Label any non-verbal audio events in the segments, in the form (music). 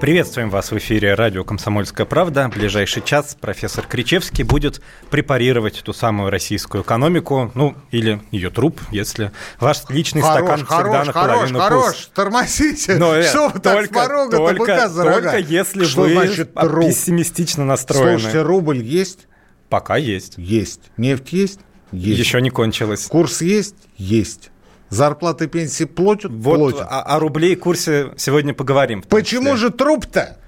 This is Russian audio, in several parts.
Приветствуем вас в эфире радио «Комсомольская правда». В ближайший час профессор Кричевский будет препарировать ту самую российскую экономику, ну, или ее труп, если ваш личный Хорош, стакан всегда хорош, наполовину хорош, пуст. хорош, тормозите. Но, э, Что вы так только, с порога-то только, быка за рога? только если Что вы значит труп? пессимистично настроены. Слушайте, рубль есть? Пока есть. Есть. Нефть есть? Есть. Еще не кончилось. Курс есть? Есть. Зарплаты пенсии платят? Вот платят. о, о рубле и курсе сегодня поговорим. Почему числе. же труп-то?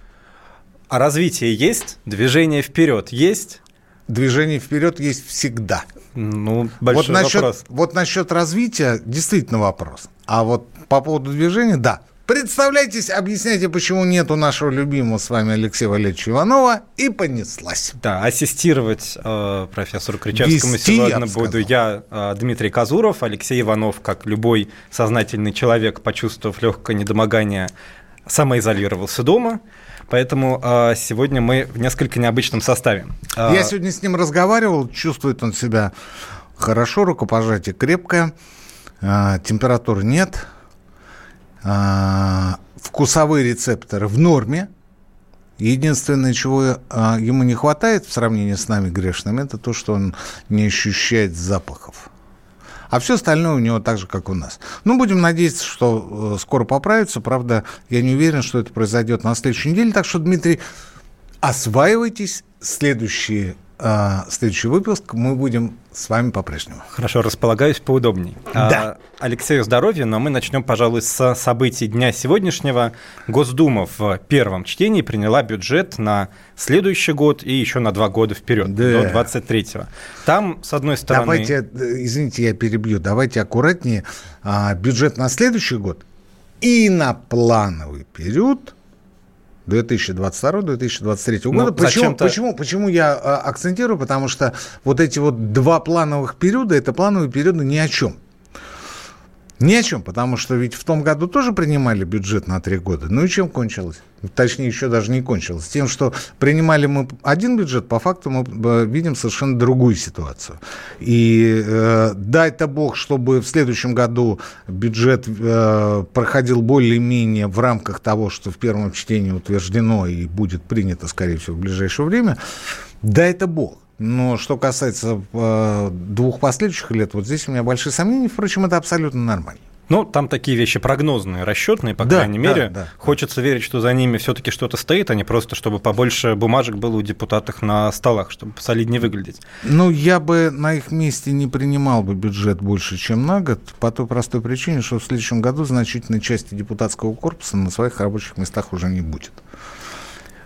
А развитие есть? Движение вперед есть? Движение вперед есть всегда. Ну, большой вот насчет, вопрос. Вот насчет развития действительно вопрос. А вот по поводу движения, да. Представляйтесь, объясняйте, почему нету нашего любимого с вами Алексея Валерьевича Иванова, и понеслась. Да, ассистировать э, профессору Кричевскому Вести, я сегодня бы буду я, э, Дмитрий Казуров, Алексей Иванов, как любой сознательный человек, почувствовав легкое недомогание, самоизолировался дома. Поэтому э, сегодня мы в несколько необычном составе. Э, Я сегодня с ним разговаривал, чувствует он себя хорошо, рукопожатие крепкое, а, температуры нет, вкусовые рецепторы в норме. Единственное, чего а, ему не хватает в сравнении с нами грешными, это то, что он не ощущает запахов. А все остальное у него так же, как у нас. Ну, будем надеяться, что э, скоро поправится. Правда, я не уверен, что это произойдет на следующей неделе. Так что, Дмитрий, осваивайтесь. Следующий, э, следующий выпуск мы будем с вами по-прежнему. Хорошо, располагаюсь поудобней. Да. А, Алексею здоровья, но мы начнем, пожалуй, с событий дня сегодняшнего. Госдума в первом чтении приняла бюджет на следующий год и еще на два года вперед, Да. до 23-го. Там, с одной стороны... Давайте, э, извините, я перебью, давайте аккуратнее. А, бюджет на следующий год и на плановый период 2022-2023 Ну, года. почему, почему, почему я а, акцентирую? Потому что вот эти вот два плановых периода, это плановые периоды ни о чем. Ни о чем, потому что ведь в том году тоже принимали бюджет на три года. Ну и чем кончилось? Точнее, еще даже не кончилось. Тем, что принимали мы один бюджет, по факту мы э, видим совершенно другую ситуацию. И э, дай-то бог, чтобы в следующем году бюджет э, проходил более-менее в рамках того, что в первом чтении утверждено и будет принято, скорее всего, в ближайшее время. Дай-то бог. Но что касается э, двух последующих лет, вот здесь у меня большие сомнения. Впрочем, это абсолютно нормально. Ну, там такие вещи прогнозные, расчетные, по Да, крайней да, мере. да. Хочется верить, что за ними все-таки что-то стоит, а не просто, чтобы побольше бумажек было у депутатов на столах, чтобы посолиднее выглядеть. Ну, я бы на их месте не принимал бы бюджет больше, чем на год, по той простой причине, что в следующем году значительной части депутатского корпуса на своих рабочих местах уже не будет.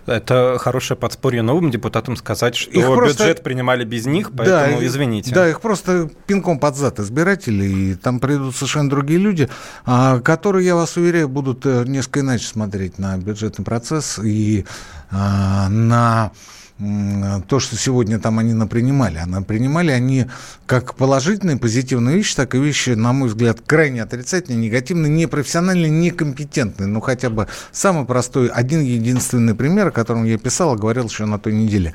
Это хорошее подспорье новым депутатам сказать, что Их просто- бюджет принимали без них, поэтому и- извините. Да, их просто пинком под зад избиратели, и там придут совершенно другие люди, а, которые, я вас уверяю, будут э, несколько иначе смотреть на бюджетный процесс и а, на то, что сегодня там они напринимали. А напринимали они как положительные, позитивные вещи, так и вещи, на мой взгляд, крайне отрицательные, негативные, непрофессиональные, некомпетентные. Ну, хотя бы самый простой, один единственный пример, о котором я писал, говорил еще на той неделе.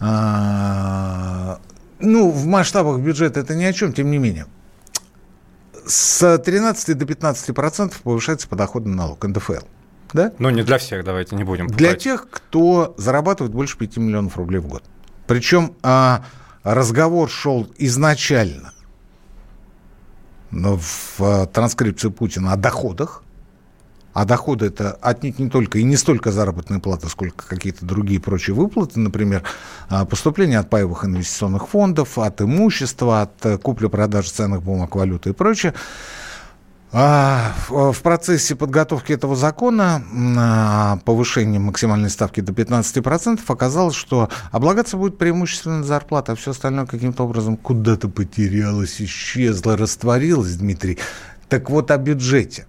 А, ну, в масштабах бюджета это ни о чем, тем не менее. С 13 до 15 процентов повышается подоходный налог, НДФЛ. Да? Но не для всех, давайте не будем. Для пугать. тех, кто зарабатывает больше 5 миллионов рублей в год. Причем а, разговор шел изначально ну, в а, транскрипции Путина о доходах. А доходы это отнюдь не только и не столько заработная плата, сколько какие-то другие прочие выплаты, например, а, поступления от паевых инвестиционных фондов, от имущества, от э, купли-продажи ценных бумаг, валюты и прочее. А, в в процессе подготовки этого закона на повышение максимальной ставки до 15% оказалось, что облагаться будет преимущественно зарплата, а все остальное каким-то образом куда-то потерялось, исчезло, растворилось, Дмитрий. Так вот о бюджете.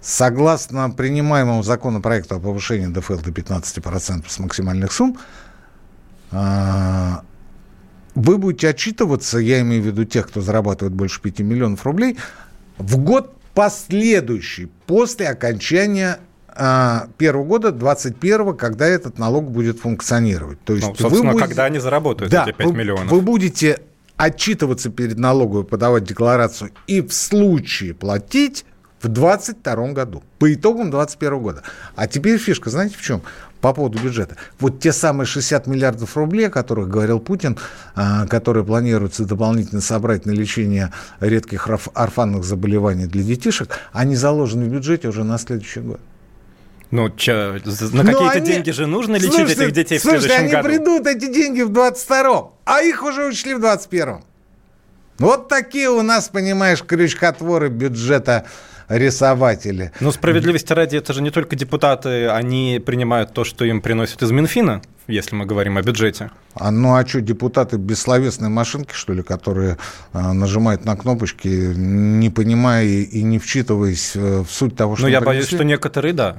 Согласно принимаемому законопроекту о повышении ДФЛ до 15% с максимальных сумм, а, вы будете отчитываться, я имею в виду тех, кто зарабатывает больше 5 миллионов рублей, в год последующий, после окончания а, первого года, 21 когда этот налог будет функционировать. То есть ну, собственно, вы будете... когда они заработают да, эти 5 вы, миллионов. Вы будете отчитываться перед налоговой, подавать декларацию и в случае платить в 2022 году, по итогам 2021 года. А теперь фишка, знаете в чем? По поводу бюджета. Вот те самые 60 миллиардов рублей, о которых говорил Путин, а, которые планируется дополнительно собрать на лечение редких орфанных заболеваний для детишек, они заложены в бюджете уже на следующий год. Ну, чё, на какие-то они... деньги же нужно лечить слушайте, этих детей в следующем они году. они придут, эти деньги, в 22-м, а их уже учли в 21-м. Вот такие у нас, понимаешь, крючкотворы бюджета рисователи. Но справедливости ради, это же не только депутаты, они принимают то, что им приносят из Минфина, если мы говорим о бюджете. А ну а что, депутаты бессловесные машинки, что ли, которые э, нажимают на кнопочки, не понимая и не вчитываясь э, в суть того, что Ну, я принесли? боюсь, что некоторые, да.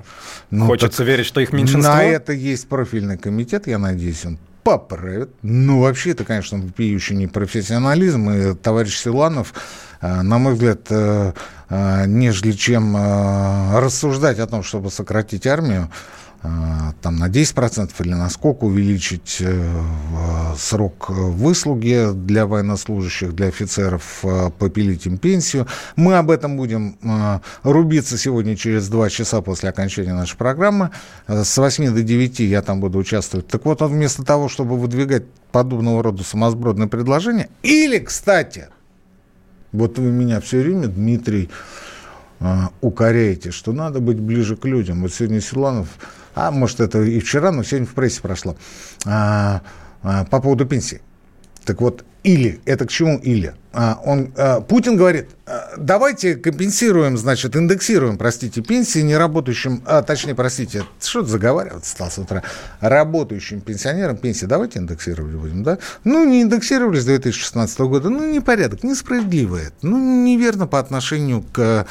Ну, Хочется верить, что их меньшинство. На это есть профильный комитет, я надеюсь, он поправит. Ну, вообще, это, конечно, вопиющий непрофессионализм. И товарищ Силанов, э, на мой взгляд, э, э, нежели чем рассуждать о том, чтобы сократить армию, там на 10% или на сколько увеличить срок выслуги для военнослужащих, для офицеров, попилить им пенсию. Мы об этом будем рубиться сегодня через два часа после окончания нашей программы. С 8 до 9 я там буду участвовать. Так вот, вместо того, чтобы выдвигать подобного рода сумасбродные предложения, или, кстати, вот вы меня все время, Дмитрий, укоряете, что надо быть ближе к людям. Вот сегодня Силанов а может это и вчера, но сегодня в прессе прошло, а, а, по поводу пенсии. Так вот, или, это к чему или? А, он, а, Путин говорит, а, давайте компенсируем, значит, индексируем, простите, пенсии неработающим, а, точнее, простите, что это заговаривать стал с утра, работающим пенсионерам пенсии давайте индексировать будем, да? Ну, не индексировали с 2016 года, ну, непорядок, несправедливо это, ну, неверно по отношению к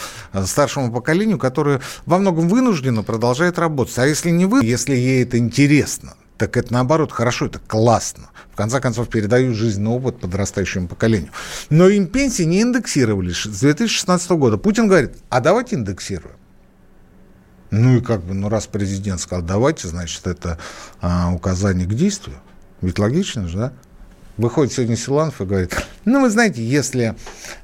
старшему поколению, которое во многом вынуждено продолжает работать. А если не вы, если ей это интересно, так это наоборот хорошо, это классно. В конце концов, передают жизненный опыт подрастающему поколению. Но им пенсии не индексировались с 2016 года. Путин говорит, а давайте индексируем. Ну и как бы, ну раз президент сказал, давайте, значит, это а, указание к действию. Ведь логично же, да? Выходит сегодня Силанов и говорит, ну, вы знаете, если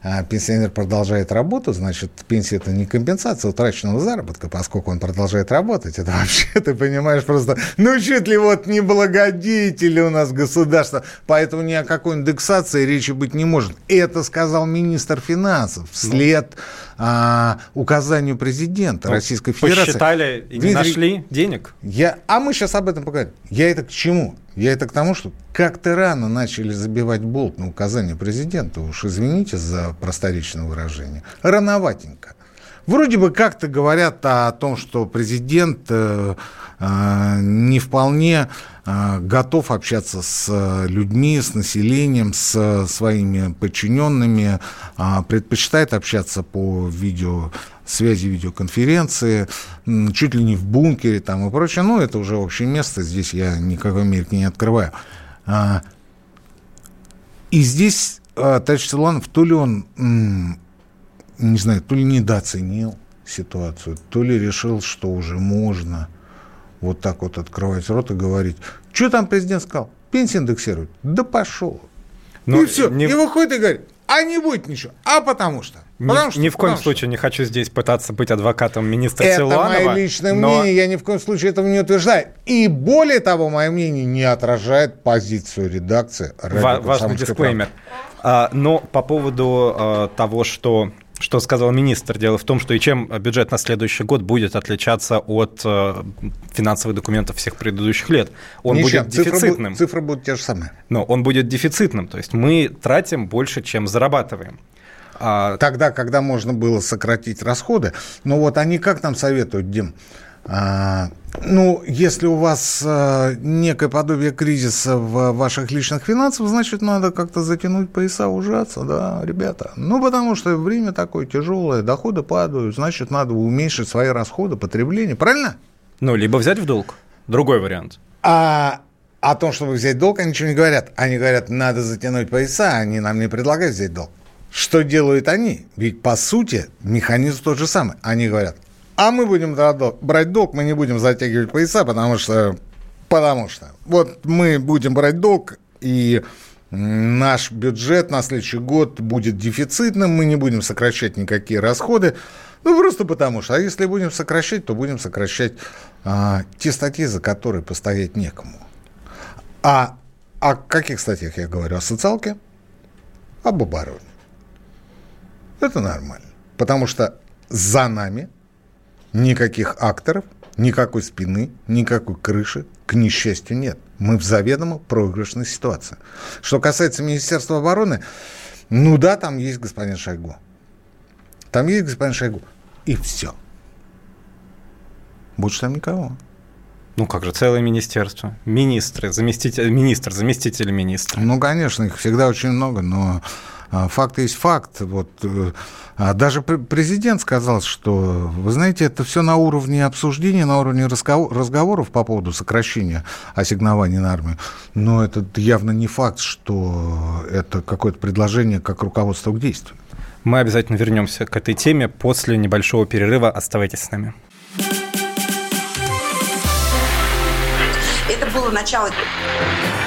а, пенсионер продолжает работу, значит, пенсия – это не компенсация утраченного заработка, поскольку он продолжает работать. Это (laughs) вообще, ты понимаешь, просто, ну, чуть ли вот не благодетели у нас государство, поэтому ни о какой индексации речи быть не может. Это сказал министр финансов вслед а, указанию президента ну, Российской Федерации. Посчитали и не Дмитрий, нашли денег. Я, а мы сейчас об этом поговорим. Я это к чему? Я это к тому, что как-то рано начали забивать болт на указание президента, уж извините за просторечное выражение, рановатенько. Вроде бы как-то говорят о том, что президент э, э, не вполне э, готов общаться с людьми, с населением, с своими подчиненными, э, предпочитает общаться по видео связи, видеоконференции, чуть ли не в бункере там и прочее. Ну, это уже общее место, здесь я никакой Америки не открываю. А, и здесь а, товарищ Силанов, то ли он, не знаю, то ли недооценил ситуацию, то ли решил, что уже можно вот так вот открывать рот и говорить, что там президент сказал, пенсии индексируют, да пошел. Но и все, не... и выходит и говорит, а не будет ничего, а потому что. Ни, что, ни в коем что... случае не хочу здесь пытаться быть адвокатом министра это Силуанова. Это мое личное но... мнение, я ни в коем случае этого не утверждаю. И более того, мое мнение не отражает позицию редакции. Ва- важный дисклеймер. А, но по поводу а, того, что что сказал министр. Дело в том, что и чем бюджет на следующий год будет отличаться от э, финансовых документов всех предыдущих лет. Он Ничем. будет дефицитным. Цифры, цифры будут те же самые. Но он будет дефицитным. То есть мы тратим больше, чем зарабатываем. А... Тогда, когда можно было сократить расходы. Ну вот они как нам советуют, Дим? А, ну, если у вас а, некое подобие кризиса в ваших личных финансах, значит, надо как-то затянуть пояса, ужаться, да, ребята. Ну, потому что время такое тяжелое, доходы падают, значит, надо уменьшить свои расходы, потребление, правильно? Ну, либо взять в долг. Другой вариант. А о том, чтобы взять долг, они ничего не говорят. Они говорят, надо затянуть пояса, они нам не предлагают взять долг. Что делают они? Ведь, по сути, механизм тот же самый. Они говорят, а мы будем брать долг, мы не будем затягивать пояса, потому что... Потому что вот мы будем брать долг, и наш бюджет на следующий год будет дефицитным, мы не будем сокращать никакие расходы. Ну, просто потому что. А если будем сокращать, то будем сокращать а, те статьи, за которые постоять некому. А о каких статьях я говорю? О социалке? Об обороне. Это нормально. Потому что за нами никаких акторов, никакой спины, никакой крыши, к несчастью, нет. Мы в заведомо проигрышной ситуации. Что касается Министерства обороны, ну да, там есть господин Шойгу. Там есть господин Шойгу. И все. Больше там никого. Ну как же, целое министерство. Министры, заместитель, министр, заместители министра. Ну, конечно, их всегда очень много, но факт есть факт. Вот, э, а даже президент сказал, что, вы знаете, это все на уровне обсуждения, на уровне разговоров по поводу сокращения ассигнований на армию. Но это явно не факт, что это какое-то предложение как руководство к действию. Мы обязательно вернемся к этой теме после небольшого перерыва. Оставайтесь с нами. Это было начало.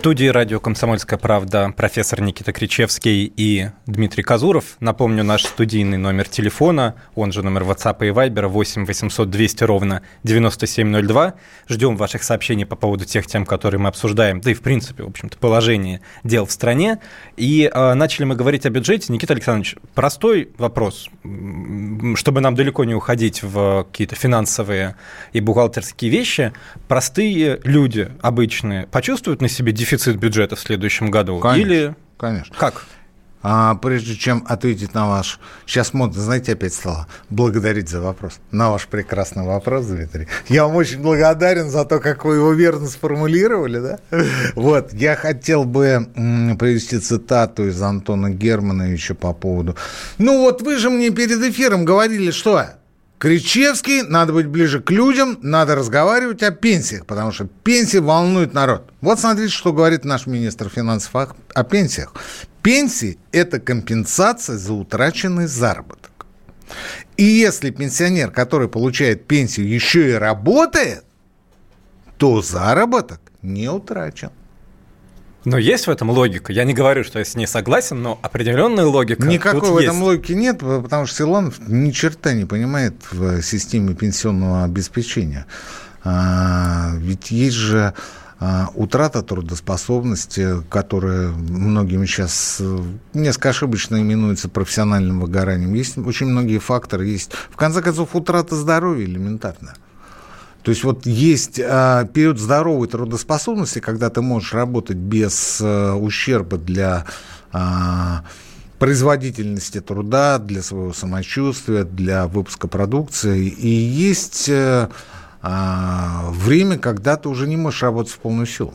Студии радио «Комсомольская правда» профессор Никита Кричевский и Дмитрий Казуров. Напомню, наш студийный номер телефона, он же номер WhatsApp и Viber 8 800 200 ровно 9702. Ждем ваших сообщений по поводу тех тем, которые мы обсуждаем, да и, в принципе, в общем-то, положение дел в стране. И э, начали мы говорить о бюджете. Никита Александрович, простой вопрос, чтобы нам далеко не уходить в какие-то финансовые и бухгалтерские вещи. Простые люди обычные почувствуют на себе дефицит дефицит бюджета в следующем году? Конечно, Или конечно. как? А прежде чем ответить на ваш... Сейчас модно, знаете, опять стало благодарить за вопрос. На ваш прекрасный вопрос, Дмитрий. Я вам очень благодарен за то, как вы его верно сформулировали, да? Вот, я хотел бы привести цитату из Антона Германовича по поводу... Ну вот вы же мне перед эфиром говорили, что Кричевский, надо быть ближе к людям, надо разговаривать о пенсиях, потому что пенсии волнуют народ. Вот смотрите, что говорит наш министр финансов о, пенсиях. Пенсии – это компенсация за утраченный заработок. И если пенсионер, который получает пенсию, еще и работает, то заработок не утрачен. Но есть в этом логика. Я не говорю, что я с ней согласен, но определенная логика. Никакой тут в этом есть. логики нет, потому что Силанов ни черта не понимает в системе пенсионного обеспечения. А, ведь есть же а, утрата трудоспособности, которая многими сейчас несколько ошибочно именуется профессиональным выгоранием. Есть очень многие факторы. Есть, в конце концов, утрата здоровья элементарно. То есть вот есть э, период здоровой трудоспособности, когда ты можешь работать без э, ущерба для э, производительности труда, для своего самочувствия, для выпуска продукции. И есть э, э, время, когда ты уже не можешь работать в полную силу.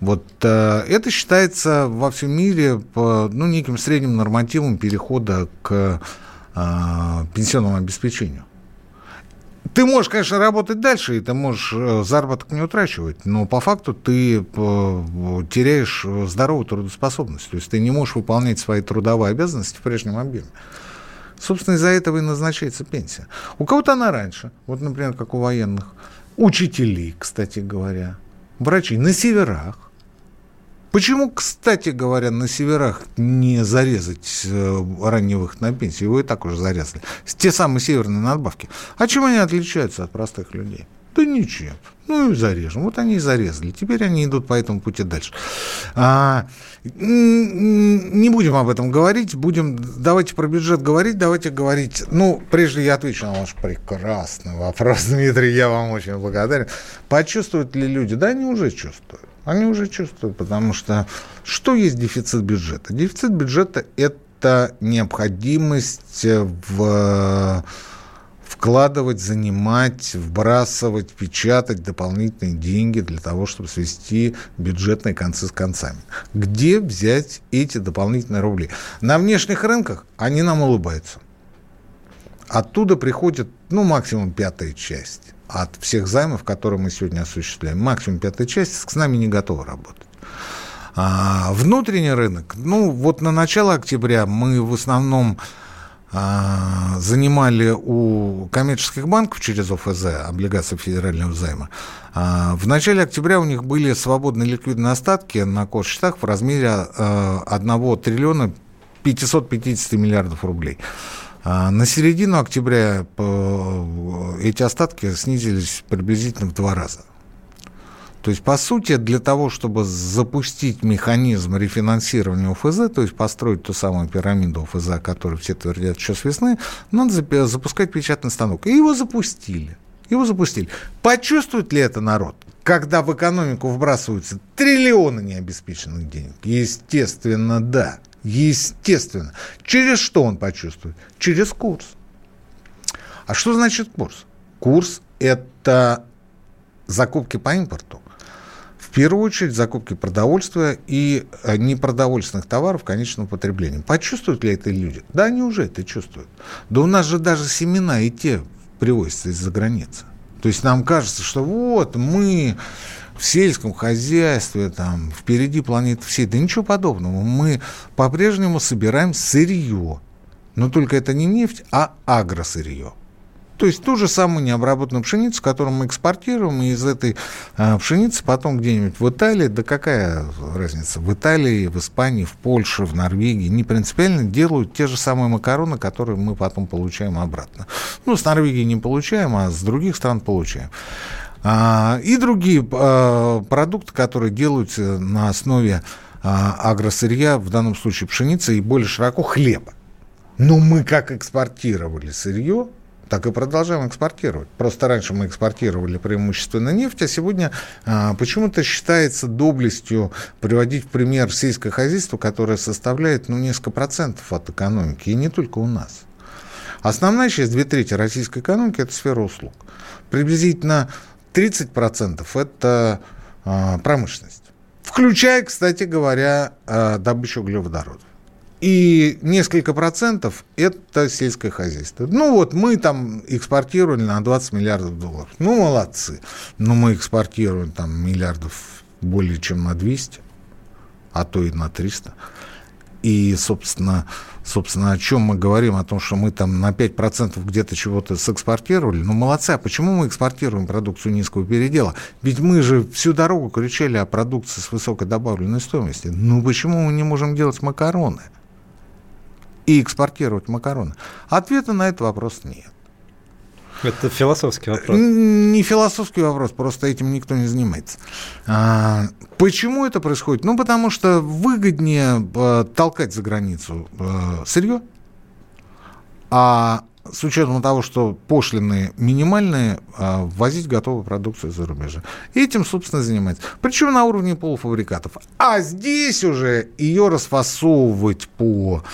Вот э, это считается во всем мире по, ну, неким средним нормативом перехода к э, пенсионному обеспечению. Ты можешь, конечно, работать дальше, и ты можешь э, заработок не утрачивать, но по факту ты э, теряешь здоровую трудоспособность. То есть ты не можешь выполнять свои трудовые обязанности в прежнем объеме. Собственно, из-за этого и назначается пенсия. У кого-то она раньше, вот, например, как у военных. Учителей, кстати говоря, врачей на северах. Почему, кстати говоря, на северах не зарезать э, ранний выход на пенсию? Его и так уже зарезали. Те самые северные надбавки. А чем они отличаются от простых людей? Да ничем. Ну и зарежем. Вот они и зарезали. Теперь они идут по этому пути дальше. А, не будем об этом говорить. Будем, давайте про бюджет говорить. Давайте говорить. Ну, прежде я отвечу на ваш прекрасный вопрос, (laughs) Дмитрий. Я вам очень благодарен. Почувствуют ли люди? Да, они уже чувствуют. Они уже чувствуют, потому что что есть дефицит бюджета? Дефицит бюджета – это необходимость в вкладывать, занимать, вбрасывать, печатать дополнительные деньги для того, чтобы свести бюджетные концы с концами. Где взять эти дополнительные рубли? На внешних рынках они нам улыбаются. Оттуда приходит, ну, максимум пятая часть от всех займов, которые мы сегодня осуществляем. Максимум пятая часть с нами не готова работать. А внутренний рынок, ну, вот на начало октября мы в основном а, занимали у коммерческих банков через ОФЗ, облигации федерального займа, а, в начале октября у них были свободные ликвидные остатки на счетах в размере 1 а, триллиона 550 миллиардов рублей. На середину октября эти остатки снизились приблизительно в два раза. То есть, по сути, для того, чтобы запустить механизм рефинансирования ОФЗ, то есть построить ту самую пирамиду ОФЗ, о которой все твердят еще с весны, надо запускать печатный станок. И его запустили. Его запустили. Почувствует ли это народ? Когда в экономику вбрасываются триллионы необеспеченных денег? Естественно, да. Естественно. Через что он почувствует? Через курс. А что значит курс? Курс – это закупки по импорту. В первую очередь закупки продовольствия и э, непродовольственных товаров конечного потребления. Почувствуют ли это люди? Да, они уже это чувствуют. Да у нас же даже семена и те привозятся из-за границы. То есть нам кажется, что вот мы в сельском хозяйстве, там, впереди планеты всей. Да ничего подобного. Мы по-прежнему собираем сырье. Но только это не нефть, а агросырье. То есть ту же самую необработанную пшеницу, которую мы экспортируем, и из этой а, пшеницы потом где-нибудь в Италии, да какая разница, в Италии, в Испании, в Польше, в Норвегии, не принципиально делают те же самые макароны, которые мы потом получаем обратно. Ну, с Норвегии не получаем, а с других стран получаем. А, и другие а, продукты, которые делаются на основе а, агросырья, в данном случае пшеницы, и более широко хлеба. Но мы как экспортировали сырье, так и продолжаем экспортировать. Просто раньше мы экспортировали преимущественно нефть, а сегодня а, почему-то считается доблестью приводить в пример сельское хозяйство, которое составляет ну, несколько процентов от экономики, и не только у нас. Основная часть, две трети российской экономики – это сфера услуг. Приблизительно 30% – это а, промышленность. Включая, кстати говоря, а, добычу углеводородов и несколько процентов – это сельское хозяйство. Ну вот мы там экспортировали на 20 миллиардов долларов. Ну, молодцы. Но мы экспортируем там миллиардов более чем на 200, а то и на 300. И, собственно, собственно, о чем мы говорим? О том, что мы там на 5% где-то чего-то сэкспортировали. Ну, молодцы. А почему мы экспортируем продукцию низкого передела? Ведь мы же всю дорогу кричали о продукции с высокой добавленной стоимостью. Ну, почему мы не можем делать макароны? и экспортировать макароны? Ответа на этот вопрос нет. Это философский вопрос. Не философский вопрос, просто этим никто не занимается. А, почему это происходит? Ну, потому что выгоднее а, толкать за границу а, сырье, а с учетом того, что пошлины минимальные, ввозить готовую продукцию за рубежа. Этим, собственно, занимается. Причем на уровне полуфабрикатов. А здесь уже ее расфасовывать по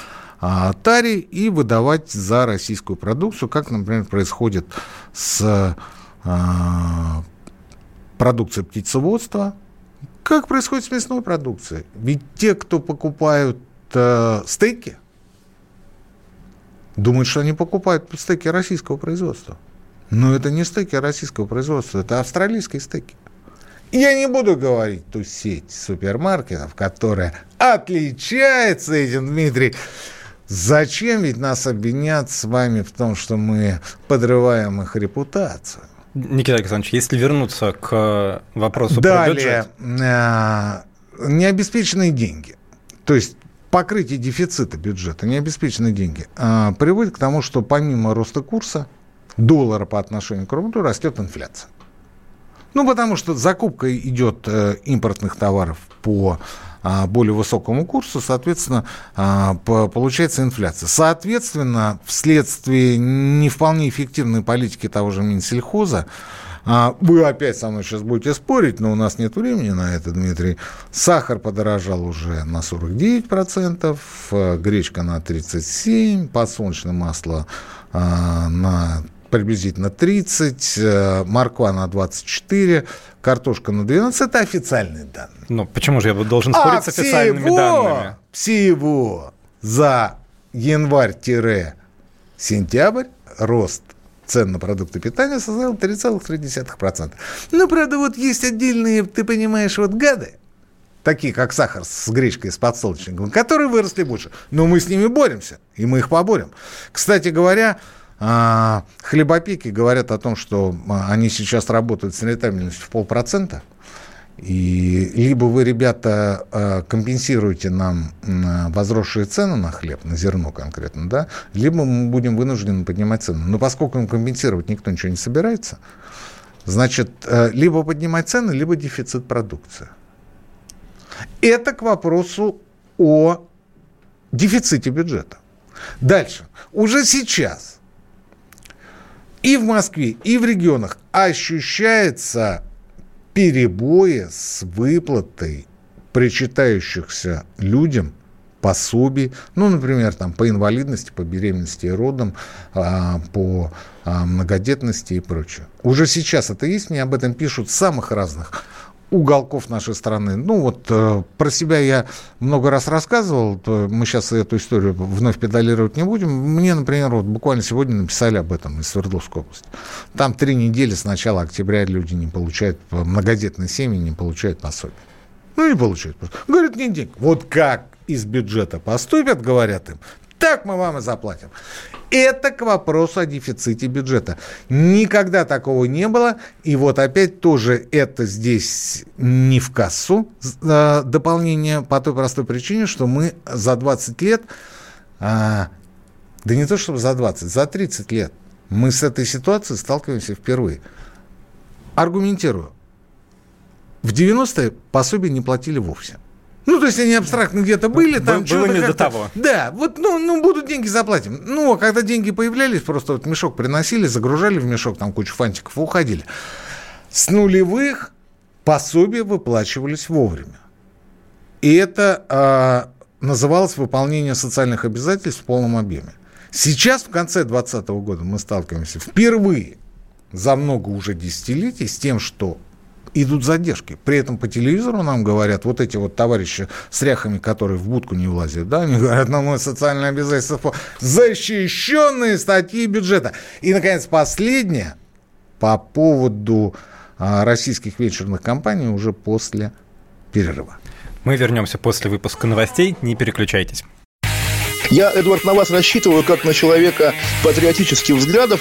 а, тари и выдавать за российскую продукцию, как, например, происходит с а, продукцией птицеводства, как происходит с мясной продукцией. Ведь те, кто покупают э, стейки, думают, что они покупают стейки российского производства. Но это не стейки российского производства, это австралийские стейки. Я не буду говорить ту сеть супермаркетов, которая отличается этим, Дмитрий, Зачем ведь нас обвинят с вами в том, что мы подрываем их репутацию? Никита Александрович, если вернуться к вопросу Далее, про бюджет. Э, необеспеченные деньги. То есть покрытие дефицита бюджета, необеспеченные деньги, э, приводит к тому, что помимо роста курса доллара по отношению к рублю растет инфляция. Ну, потому что закупка идет э, импортных товаров по более высокому курсу, соответственно, а, получается инфляция. Соответственно, вследствие не вполне эффективной политики того же Минсельхоза, а, вы опять со мной сейчас будете спорить, но у нас нет времени на это, Дмитрий. Сахар подорожал уже на 49%, э, гречка на 37%, подсолнечное масло на приблизительно 30, э, морква на 24, картошка на 12. Это официальные данные. Ну, почему же я должен спорить а с официальными всего, данными? Всего за январь-сентябрь рост цен на продукты питания составил 3,3%. Ну, правда, вот есть отдельные, ты понимаешь, вот гады, такие как сахар с гречкой, с подсолнечником, которые выросли больше. Но мы с ними боремся, и мы их поборем. Кстати говоря, хлебопеки говорят о том, что а, они сейчас работают с рентабельностью в полпроцента. И либо вы, ребята, а, компенсируете нам возросшие цены на хлеб, на зерно конкретно, да, либо мы будем вынуждены поднимать цены. Но поскольку им компенсировать никто ничего не собирается, значит, либо поднимать цены, либо дефицит продукции. Это к вопросу о дефиците бюджета. Дальше. Уже сейчас и в Москве, и в регионах ощущается перебои с выплатой причитающихся людям пособий, ну, например, там, по инвалидности, по беременности и родам, а, по а, многодетности и прочее. Уже сейчас это есть, мне об этом пишут самых разных уголков нашей страны. Ну вот э, про себя я много раз рассказывал, мы сейчас эту историю вновь педалировать не будем. Мне, например, вот буквально сегодня написали об этом из Свердловской области. Там три недели с начала октября люди не получают, многодетные семьи не получают пособие. Ну, не получают. Говорят, нет денег. Вот как из бюджета поступят, говорят им, так мы вам и заплатим. Это к вопросу о дефиците бюджета. Никогда такого не было. И вот опять тоже это здесь не в кассу э, дополнение по той простой причине, что мы за 20 лет, э, да не то чтобы за 20, за 30 лет мы с этой ситуацией сталкиваемся впервые. Аргументирую. В 90-е пособия не платили вовсе. Ну, то есть они абстрактно где-то были, там Было не до того. Да, вот, ну, ну, будут деньги, заплатим. Ну, а когда деньги появлялись, просто вот мешок приносили, загружали в мешок, там кучу фантиков, уходили. С нулевых пособия выплачивались вовремя. И это э, называлось выполнение социальных обязательств в полном объеме. Сейчас, в конце 2020 года, мы сталкиваемся впервые за много уже десятилетий с тем, что идут задержки. При этом по телевизору нам говорят, вот эти вот товарищи с ряхами, которые в будку не влазят, да, они говорят, нам мы социальное обязательство, защищенные статьи бюджета. И, наконец, последнее по поводу а, российских вечерных компаний уже после перерыва. Мы вернемся после выпуска новостей, не переключайтесь. Я, Эдвард, на вас рассчитываю как на человека патриотических взглядов.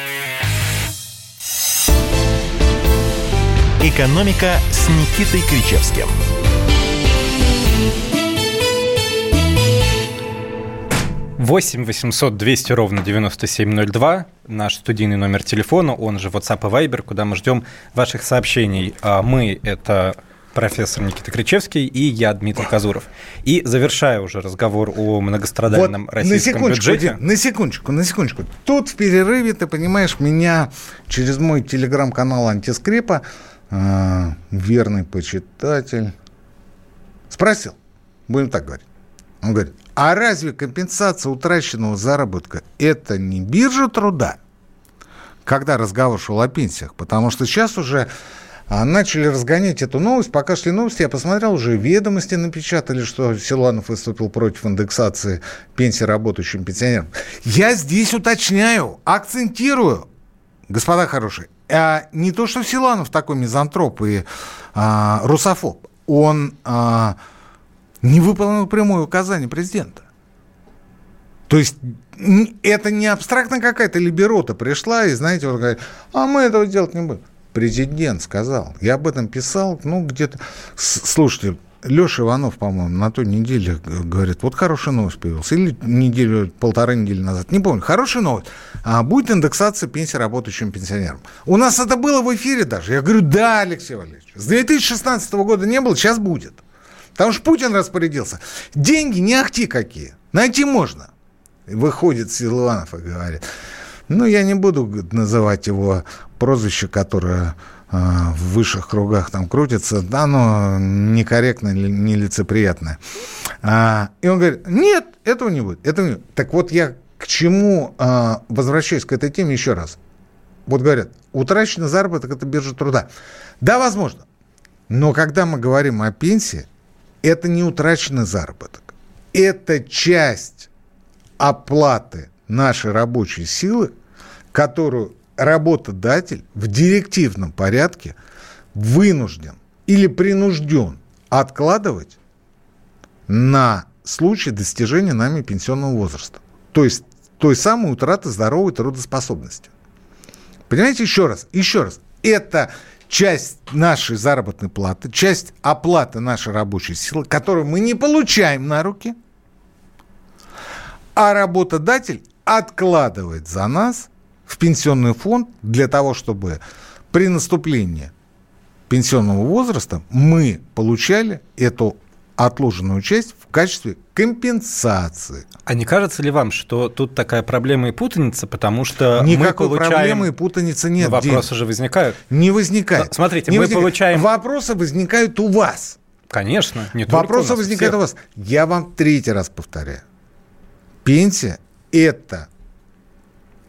«Экономика» с Никитой Кричевским. Восемь восемьсот двести ровно девяносто семь ноль два наш студийный номер телефона, он же WhatsApp и Viber, куда мы ждем ваших сообщений. А мы — это профессор Никита Кричевский и я, Дмитрий Казуров. И завершая уже разговор о многострадальном вот российском на бюджете. На секундочку, на секундочку. Тут в перерыве, ты понимаешь, меня через мой телеграм-канал «Антискрепа» э, верный почитатель спросил, будем так говорить. Он говорит, а разве компенсация утраченного заработка – это не биржа труда? Когда разговор шел о пенсиях. Потому что сейчас уже а начали разгонять эту новость. Пока шли новости, я посмотрел, уже ведомости напечатали, что Силуанов выступил против индексации пенсии работающим пенсионерам. Я здесь уточняю, акцентирую, господа хорошие, а не то, что Силанов такой мизантроп и а, русофоб, он а, не выполнил прямое указание президента. То есть это не абстрактно какая-то либерота пришла, и, знаете, он говорит, а мы этого делать не будем. Президент сказал. Я об этом писал, ну, где-то... Слушайте, Леша Иванов, по-моему, на той неделе говорит, вот хорошая новость появилась. Или неделю, полторы недели назад. Не помню. Хорошая новость. А, будет индексация пенсии работающим пенсионерам. У нас это было в эфире даже. Я говорю, да, Алексей Валерьевич. С 2016 года не было, сейчас будет. Потому что Путин распорядился. Деньги не ахти какие. Найти можно. Выходит Силуанов и говорит, ну, я не буду называть его прозвище, которое в высших кругах там крутится, да, оно некорректное, нелицеприятное. А, и он говорит, нет, этого не будет. Этого не будет. Так вот я к чему а, возвращаюсь к этой теме еще раз. Вот говорят, утраченный заработок – это биржа труда. Да, возможно. Но когда мы говорим о пенсии, это не утраченный заработок. Это часть оплаты нашей рабочей силы, которую работодатель в директивном порядке вынужден или принужден откладывать на случай достижения нами пенсионного возраста. То есть той самой утраты здоровой трудоспособности. Понимаете, еще раз, еще раз, это часть нашей заработной платы, часть оплаты нашей рабочей силы, которую мы не получаем на руки, а работодатель откладывает за нас в пенсионный фонд для того, чтобы при наступлении пенсионного возраста мы получали эту отложенную часть в качестве компенсации. А не кажется ли вам, что тут такая проблема и путаница, потому что Никакой мы получаем... проблемы и путаницы нет. Но вопросы Дим. же возникают. Не возникают. Но, смотрите, не мы возникает. получаем... Вопросы возникают у вас. Конечно, не Вопросы только у нас, возникают у, у вас. Я вам третий раз повторяю. Пенсия – это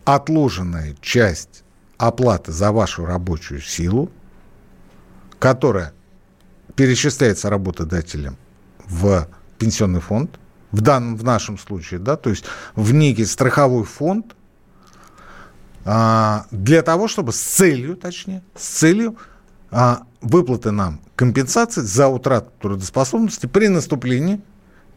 отложенная часть оплаты за вашу рабочую силу, которая перечисляется работодателем в пенсионный фонд, в данном, в нашем случае, да, то есть в некий страховой фонд, а, для того, чтобы с целью, точнее, с целью а, выплаты нам компенсации за утрату трудоспособности при наступлении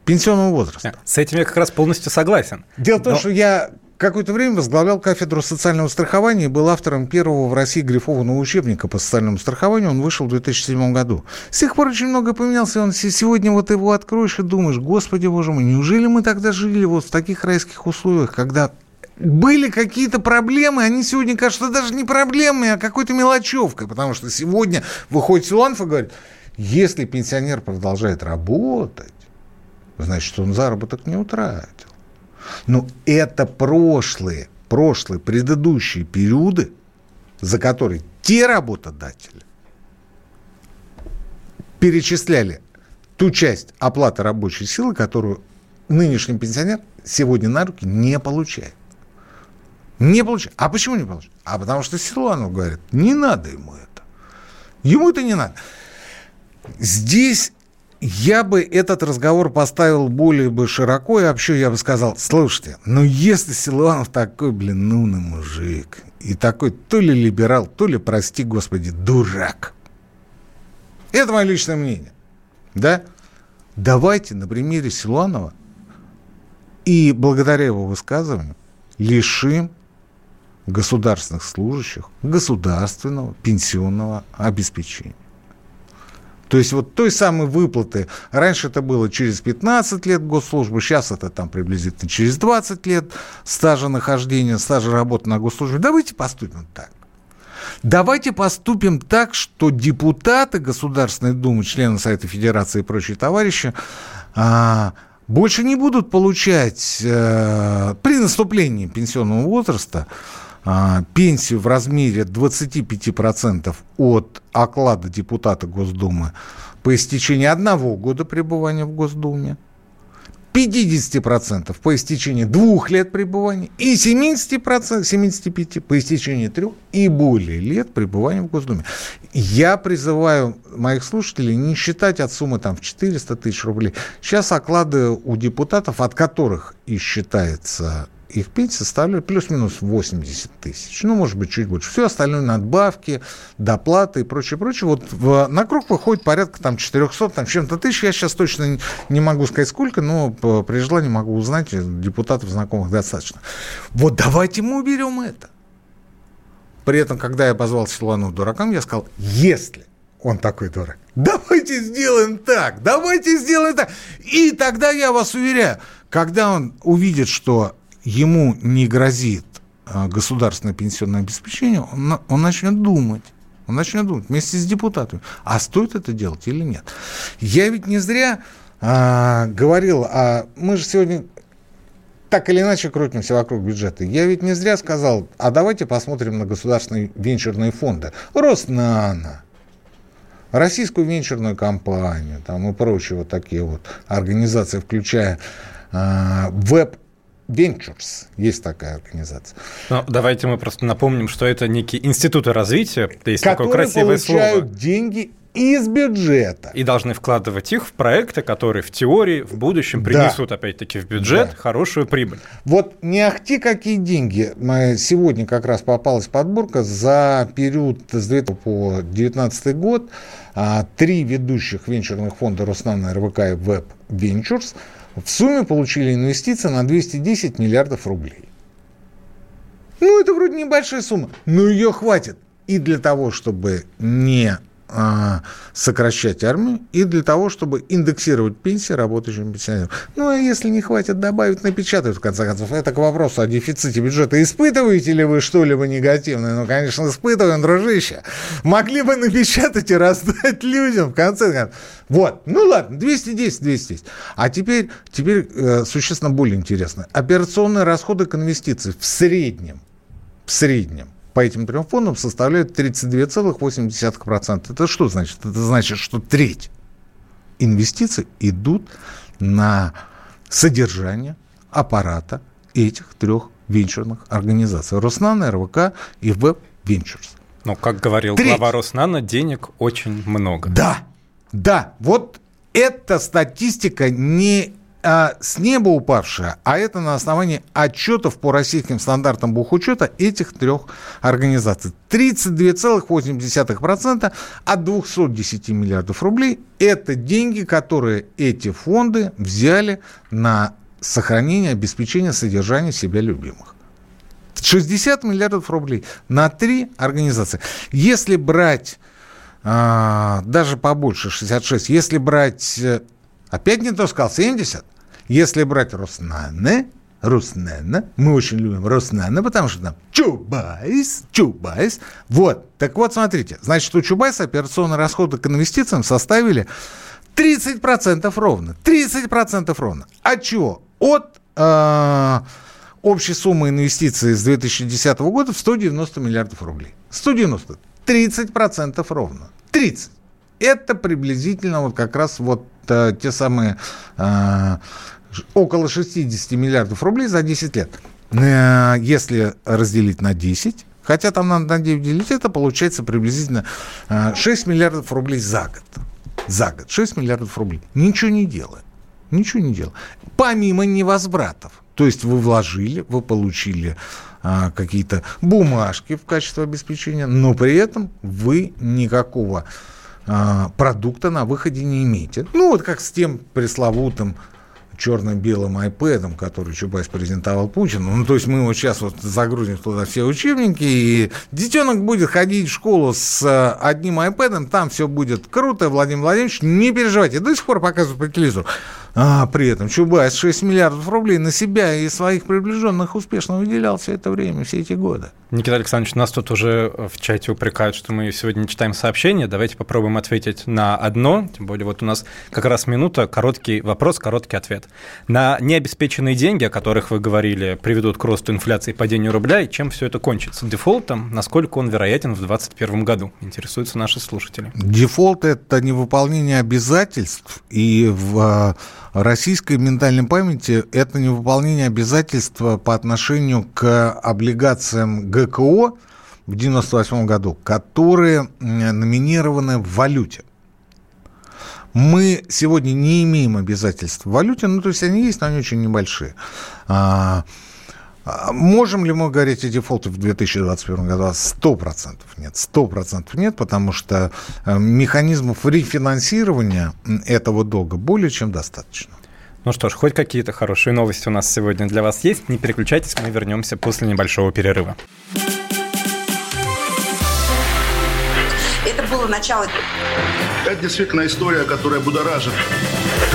пенсионного возраста. С этим я как раз полностью согласен. Дело в том, Но... что я какое-то время возглавлял кафедру социального страхования и был автором первого в России грифованного учебника по социальному страхованию. Он вышел в 2007 году. С тех пор очень много поменялся. Он сегодня вот его откроешь и думаешь, господи, боже мой, неужели мы тогда жили вот в таких райских условиях, когда были какие-то проблемы, они сегодня кажутся даже не проблемами, а какой-то мелочевкой, потому что сегодня выходит Силанф и говорит, если пенсионер продолжает работать, значит, он заработок не утратил. Но это прошлые, прошлые, предыдущие периоды, за которые те работодатели перечисляли ту часть оплаты рабочей силы, которую нынешний пенсионер сегодня на руки не получает. Не получает. А почему не получает? А потому что Силуанов говорит, не надо ему это. Ему это не надо. Здесь я бы этот разговор поставил более бы широко, и вообще я бы сказал, слушайте, ну если Силуанов такой, блин, нуный мужик, и такой то ли либерал, то ли, прости господи, дурак. Это мое личное мнение. Да? Давайте на примере Силуанова и благодаря его высказыванию лишим государственных служащих государственного пенсионного обеспечения. То есть вот той самой выплаты, раньше это было через 15 лет госслужбы, сейчас это там приблизительно через 20 лет стажа нахождения, стажа работы на госслужбе. Давайте поступим так. Давайте поступим так, что депутаты Государственной Думы, члены Совета Федерации и прочие товарищи а, больше не будут получать а, при наступлении пенсионного возраста пенсию в размере 25% от оклада депутата Госдумы по истечении одного года пребывания в Госдуме, 50% по истечении двух лет пребывания и 70%, 75% по истечении трех и более лет пребывания в Госдуме. Я призываю моих слушателей не считать от суммы там, в 400 тысяч рублей. Сейчас оклады у депутатов, от которых и считается их пенсии составляют плюс-минус 80 тысяч. Ну, может быть, чуть больше. Все остальное надбавки, доплаты и прочее, прочее. Вот в, на круг выходит порядка там 400, там чем-то тысяч. Я сейчас точно не могу сказать сколько, но при желании могу узнать. Депутатов знакомых достаточно. Вот давайте мы уберем это. При этом, когда я позвал Силуану дуракам, я сказал, если он такой дурак, давайте сделаем так, давайте сделаем так. И тогда я вас уверяю, когда он увидит, что ему не грозит а, государственное пенсионное обеспечение, он, он начнет думать. Он начнет думать вместе с депутатами, а стоит это делать или нет. Я ведь не зря а, говорил, а мы же сегодня так или иначе крутимся вокруг бюджета. Я ведь не зря сказал, а давайте посмотрим на государственные венчурные фонды. Роснано, российскую венчурную компанию там, и прочие вот такие вот организации, включая э, Web Ventures, есть такая организация. Ну, давайте мы просто напомним, что это некие институты развития, есть такое красивое получают слово. деньги из бюджета. И должны вкладывать их в проекты, которые в теории в будущем принесут, да. опять-таки, в бюджет да. хорошую прибыль. Вот не ахти какие деньги. Сегодня как раз попалась подборка за период с 2000 по 2019 год. А, три ведущих венчурных фонда Роснана, РВК и Web Ventures в сумме получили инвестиции на 210 миллиардов рублей. Ну, это вроде небольшая сумма, но ее хватит и для того, чтобы не сокращать армию и для того, чтобы индексировать пенсии работающим пенсионерам. Ну, а если не хватит добавить, напечатают, в конце концов. Это к вопросу о дефиците бюджета. Испытываете ли вы что-либо негативное? Ну, конечно, испытываем, дружище. Могли бы напечатать и раздать людям, в конце концов. Вот, ну ладно, 210, 210. А теперь, теперь э, существенно более интересно. Операционные расходы к инвестициям в среднем, в среднем по этим трем фондам составляют 32,8%. Это что значит? Это значит, что треть инвестиций идут на содержание аппарата этих трех венчурных организаций. Роснана, РВК и Web Ventures. Ну, как говорил Треть. глава Роснана, денег очень много. Да, да. Вот эта статистика не а, с неба упавшая, а это на основании отчетов по российским стандартам бухучета этих трех организаций. 32,8% от 210 миллиардов рублей – это деньги, которые эти фонды взяли на сохранение, обеспечение содержания себя любимых. 60 миллиардов рублей на три организации. Если брать а, даже побольше, 66, если брать, э, опять не то сказал, 70, если брать Роснано, Роснано, мы очень любим Роснано, потому что там Чубайс, Чубайс. Вот, так вот, смотрите, значит, у Чубайса операционные расходы к инвестициям составили 30% ровно. 30% ровно. От чего? От э, общей суммы инвестиций с 2010 года в 190 миллиардов рублей. 190. 30% ровно. 30. Это приблизительно вот как раз вот э, те самые э, около 60 миллиардов рублей за 10 лет. Э, если разделить на 10, хотя там надо на 9 делить, это получается приблизительно 6 э, миллиардов рублей за год. За год. 6 миллиардов рублей. Ничего не делая. Ничего не делая. Помимо невозвратов. То есть вы вложили, вы получили а, какие-то бумажки в качестве обеспечения, но при этом вы никакого продукта на выходе не имеете. Ну, вот как с тем пресловутым черно-белым iPad, который Чубайс презентовал Путину. Ну, то есть мы вот сейчас вот загрузим туда все учебники, и детенок будет ходить в школу с э, одним iPad, там все будет круто, Владимир Владимирович, не переживайте. До сих пор показывают по телевизору. А при этом Чубайс 6 миллиардов рублей на себя и своих приближенных успешно выделял все это время, все эти годы. Никита Александрович, нас тут уже в чате упрекают, что мы сегодня не читаем сообщения. Давайте попробуем ответить на одно. Тем более вот у нас как раз минута, короткий вопрос, короткий ответ. На необеспеченные деньги, о которых вы говорили, приведут к росту инфляции и падению рубля, и чем все это кончится? Дефолтом? Насколько он вероятен в 2021 году? Интересуются наши слушатели. Дефолт – это невыполнение обязательств, и в а, российской ментальной памяти это невыполнение обязательств по отношению к облигациям ГКО в 1998 году, которые номинированы в валюте. Мы сегодня не имеем обязательств в валюте, ну, то есть они есть, но они очень небольшие. А, А можем ли мы говорить о дефолте в 2021 году? Сто процентов нет. Сто процентов нет, потому что э, механизмов рефинансирования этого долга более чем достаточно. Ну что ж, хоть какие-то хорошие новости у нас сегодня для вас есть. Не переключайтесь, мы вернемся после небольшого перерыва. Это было начало. Это действительно история, которая будоражит.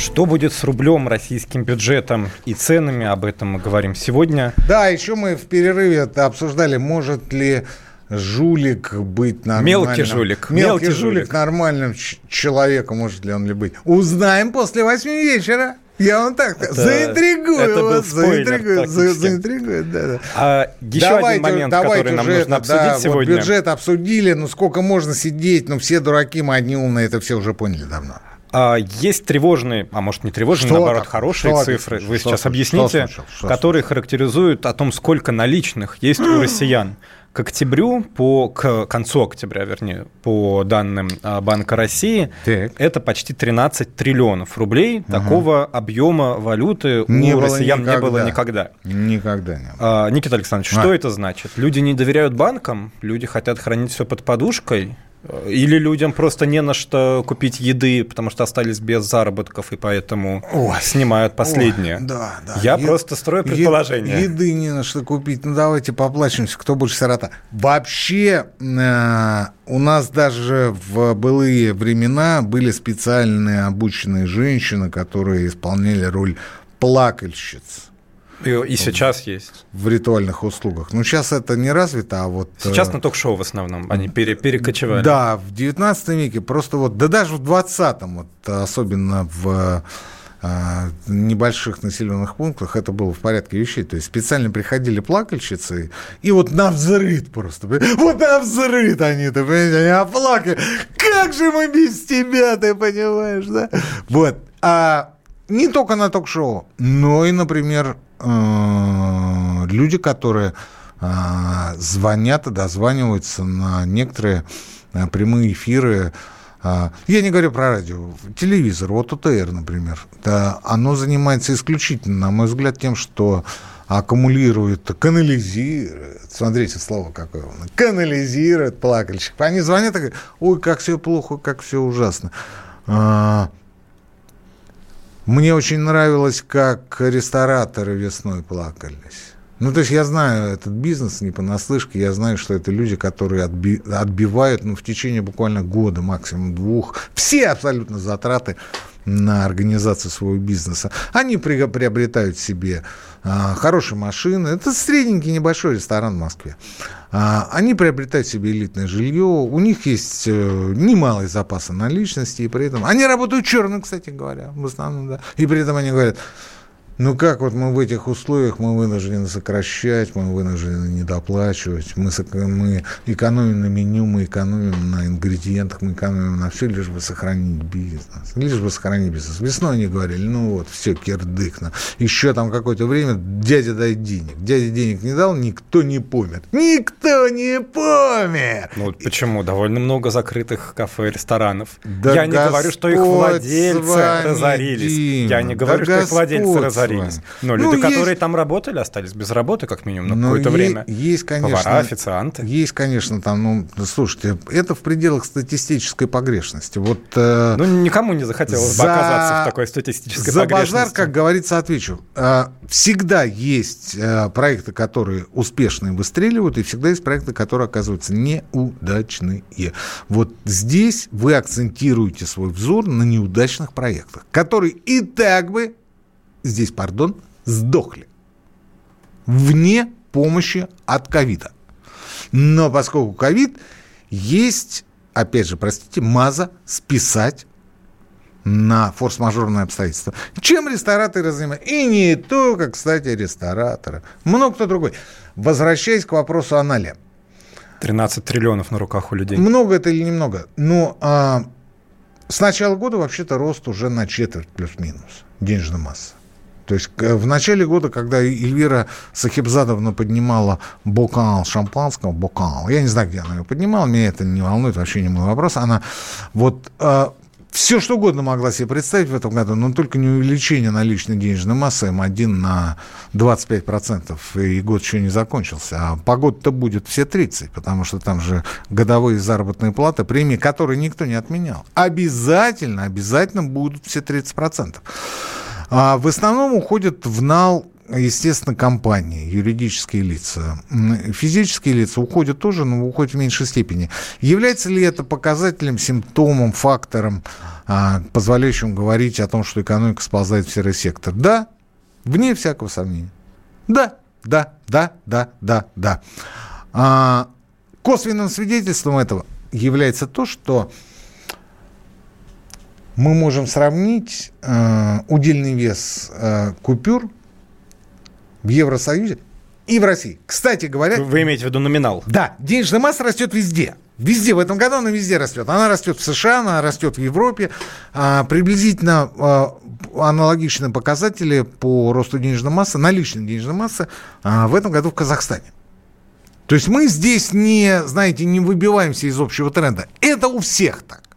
Что будет с рублем, российским бюджетом и ценами? Об этом мы говорим сегодня. Да, еще мы в перерыве обсуждали, может ли жулик быть нормальным. Мелкий жулик. Мелкий, Мелкий жулик, жулик. нормальным человеком, может ли он ли быть. Узнаем после восьми вечера. Я вам так Это- заинтригую это вас, спойлер заинтригую, за- заинтригую, да, да. А еще один момент, который нам нужно это, обсудить да, вот сегодня. бюджет обсудили, ну сколько можно сидеть, ну все дураки, мы одни умные, это все уже поняли давно. А, Есть тревожные, а может не тревожные, Что наоборот, такое? хорошие Что цифры. Вы случилось? сейчас Что объясните, случилось? Что которые характеризуют о том, сколько наличных есть у россиян. К октябрю, по, к концу октября, вернее, по данным а, Банка России, Так. это почти 13 триллионов рублей. Такого объема валюты Не у россиян не было никогда. никогда. Никогда не было. А, Никита Александрович, А. что это значит? Люди не доверяют банкам, люди хотят хранить все под подушкой, или людям просто не на что купить еды, потому что остались без заработков и поэтому Ой. снимают последнее. Ой, да, да. Я Е- просто строю е- предположение. Еды не на что купить. Ну, давайте поплачемся, кто больше сирота. Вообще, э, у нас даже в былые времена были специальные обученные женщины, которые исполняли роль плакальщиц И, и сейчас есть. в ритуальных услугах. Ну, сейчас это не развито, а вот... э, Сейчас на ток-шоу в основном они пере- перекочевали. Да, в 19 веке просто вот, да даже в 20-м, вот, особенно в а, небольших населенных пунктах это было в порядке вещей. То есть специально приходили плакальщицы, и вот на взрыв просто. Вот на взрыв они-то, понимаете, они оплакали. Как же мы без тебя, ты понимаешь, да? Вот. А не только на ток-шоу, но и, например, э, люди, которые а, звонят и дозваниваются на некоторые а, прямые эфиры. Я не говорю про радио, телевизор, вот УТР, например. Да, оно занимается исключительно, на мой взгляд, тем, что аккумулирует, канализирует. Смотрите, слово какое. Канализирует плакальщик. Они звонят и говорят, ой, как все плохо, как все ужасно. Мне очень нравилось, как рестораторы весной плакались. Ну, то есть я знаю этот бизнес не понаслышке, я знаю, что это люди, которые отби- отбивают ну, в течение буквально года, максимум двух, все абсолютно затраты на организацию своего бизнеса. Они при- приобретают себе а, хорошие машины. Это средненький небольшой ресторан в Москве. А, они приобретают себе элитное жилье. У них есть э, немалые запасы наличности. И при этом... Они работают черным, кстати говоря, в основном, да. И при этом они говорят, ну как вот мы в этих условиях, мы вынуждены сокращать, мы вынуждены недоплачивать, мы, мы экономим на меню, мы экономим на ингредиентах, мы экономим на все, лишь бы сохранить бизнес. Лишь бы сохранить бизнес. Весной они говорили, ну вот, все, кирдык. Еще там какое-то время дядя дай денег. Дядя денег не дал, никто не помер. Никто не помер! Ну, вот почему? Довольно много закрытых кафе и ресторанов. Да Я не говорю, что их владельцы разорились. Я не да говорю, что их владельцы разорились. Вами. Но Ну, люди, есть- которые там работали, остались без работы, как минимум, на Ну, какое-то е- время. Есть, конечно. Повара, официанты. Есть, конечно, там, ну, слушайте, это в пределах статистической погрешности. Вот э, Ну, никому не захотелось бы за- оказаться в такой статистической за погрешности. базар, как говорится, отвечу. Э, Всегда есть э, проекты, которые успешно выстреливают, и всегда есть проекты, которые оказываются неудачные. Вот здесь вы акцентируете свой взор на неудачных проектах, которые и так бы, здесь, пардон, сдохли вне помощи от ковида. Но поскольку ковид, есть, опять же, простите, маза списать на форс-мажорные обстоятельства. Чем рестораторы занимаются? И не только, кстати, рестораторы. Много кто другой. Возвращаясь к вопросу о нале. 13 триллионов на руках у людей. Много это или немного? Но а, с начала года вообще-то рост уже на четверть плюс-минус денежная масса. То есть в начале года, когда Эльвира Сахибзадовна поднимала бокал шампанского, бокал, я не знаю, где она его поднимала, меня это не волнует, вообще не мой вопрос, она вот э, все что угодно могла себе представить в этом году, но только не увеличение наличной денежной массы М1 на 25%, и год еще не закончился. А погода-то будет все 30, потому что там же годовые заработные платы, премии, которые никто не отменял. Обязательно, обязательно будут все 30%. А в основном уходят в нал естественно, компании, юридические лица. Физические лица уходят тоже, но уходят в меньшей степени. Является ли это показателем, симптомом, фактором, а, позволяющим говорить о том, что экономика сползает в серый сектор? Да, вне всякого сомнения. Да, да, да, да, да, да. А, косвенным свидетельством этого является то, что мы можем сравнить э, удельный вес э, купюр в Евросоюзе и в России. Кстати говоря... Вы имеете в виду номинал? Да, денежная масса растет везде. Везде, в этом году она везде растет. Она растет в США, она растет в Европе. А, приблизительно а, аналогичные показатели по росту денежной массы, наличной денежной массы а, в этом году в Казахстане. То есть мы здесь не, знаете, не выбиваемся из общего тренда. Это у всех так.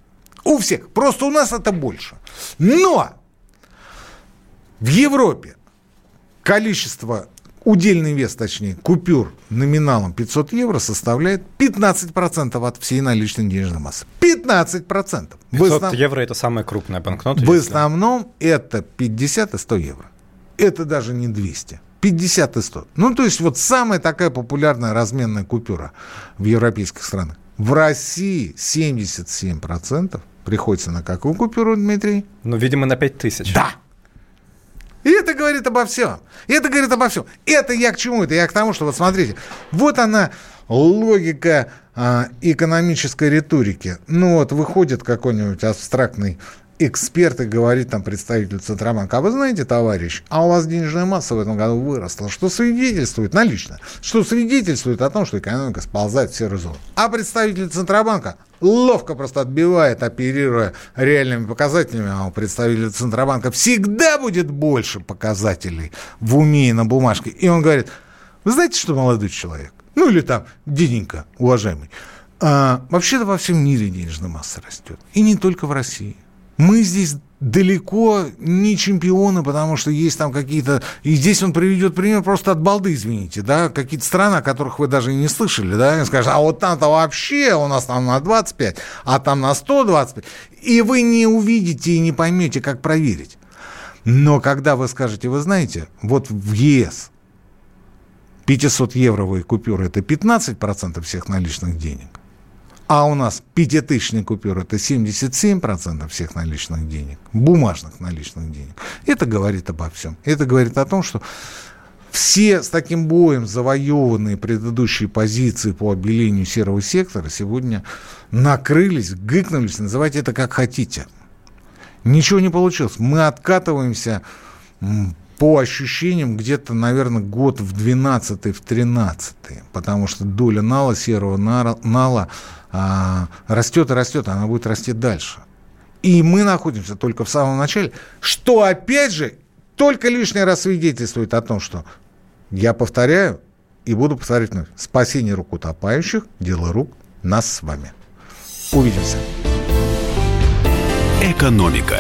У всех. Просто у нас это больше. Но в Европе количество, удельный вес, точнее, купюр номиналом 500 евро составляет 15% от всей наличной денежной массы. 15%. 500 основ... евро – это самая крупная банкнота? В основном это 50 и 100 евро. Это даже не 200. 50 и 100. Ну, то есть вот самая такая популярная разменная купюра в европейских странах. В России 77% приходится на какую купюру, Дмитрий? Ну, видимо, на 5 тысяч. Да. И это говорит обо всем. И это говорит обо всем. Это я к чему? Это я к тому, что вот смотрите, вот она логика а, экономической риторики. Ну вот выходит какой-нибудь абстрактный эксперт и говорит там представитель Центробанка, а вы знаете, товарищ, а у вас денежная масса в этом году выросла, что свидетельствует, налично, что свидетельствует о том, что экономика сползает в серую зону. А представитель Центробанка ловко просто отбивает, оперируя реальными показателями, а у представителя Центробанка всегда будет больше показателей в уме и на бумажке. И он говорит, вы знаете, что молодой человек, ну или там деденька, уважаемый, а, вообще-то во всем мире денежная масса растет. И не только в России. Мы здесь далеко не чемпионы, потому что есть там какие-то... И здесь он приведет пример просто от балды, извините, да, какие-то страны, о которых вы даже и не слышали, да, и скажет, а вот там-то вообще у нас там на 25, а там на 125. И вы не увидите и не поймете, как проверить. Но когда вы скажете, вы знаете, вот в ЕС 500-евровые купюры – это 15% всех наличных денег, а у нас пятитысячные купюры – это 77% всех наличных денег, бумажных наличных денег. Это говорит обо всем. Это говорит о том, что все с таким боем завоеванные предыдущие позиции по обелению серого сектора сегодня накрылись, гыкнулись, называйте это как хотите. Ничего не получилось. Мы откатываемся по ощущениям где-то, наверное, год в 12 в 13 потому что доля нала, серого нала растет и растет, она будет расти дальше. И мы находимся только в самом начале, что, опять же, только лишний раз свидетельствует о том, что, я повторяю, и буду повторять вновь, спасение рук утопающих – дело рук нас с вами. Увидимся. Экономика.